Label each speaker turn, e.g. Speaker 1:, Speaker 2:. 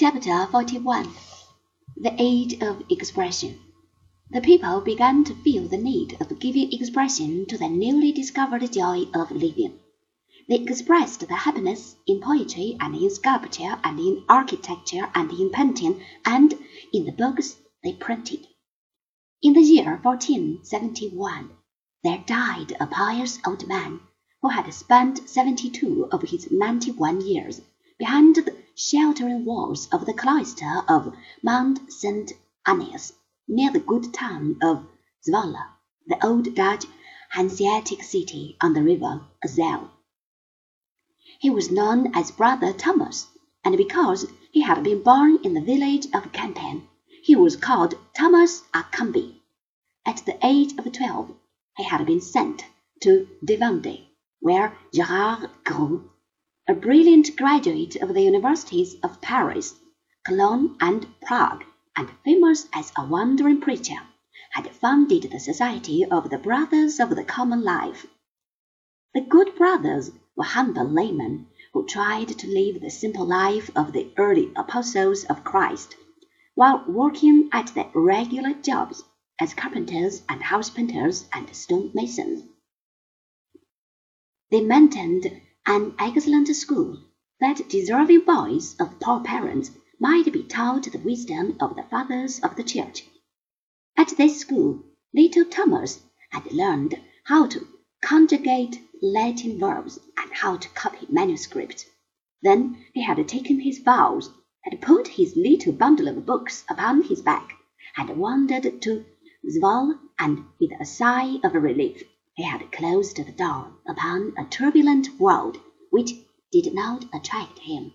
Speaker 1: Chapter 41 The Age of Expression The people began to feel the need of giving expression to their newly discovered joy of living. They expressed their happiness in poetry and in sculpture and in architecture and in painting and in the books they printed. In the year 1471 there died a pious old man who had spent seventy-two of his ninety-one years behind the sheltering walls of the cloister of Mount St. Agnes, near the good town of Zwolle, the old Dutch Hanseatic city on the river Ysel. He was known as Brother Thomas, and because he had been born in the village of Kempen, he was called Thomas Kempis. At the age of twelve, he had been sent to Deventer where Gerard Groot a brilliant graduate of the universities of Paris, Cologne, and Prague, and famous as a wandering preacher, had founded the Society of the Brothers of the Common Life. The good brothers were humble laymen who tried to live the simple life of the early apostles of Christ, while working at their regular jobs as carpenters and house painters and stonemasons. They maintained an excellent school, that deserving boys of poor parents might be taught the wisdom of the fathers of the church. At this school, little Thomas had learned how to conjugate Latin verbs and how to copy manuscripts. Then he had taken his vows, had put his little bundle of books upon his back, had wandered to Zwolle, and with a sigh of relief he had closed the door upon a turbulent world which did not attract him.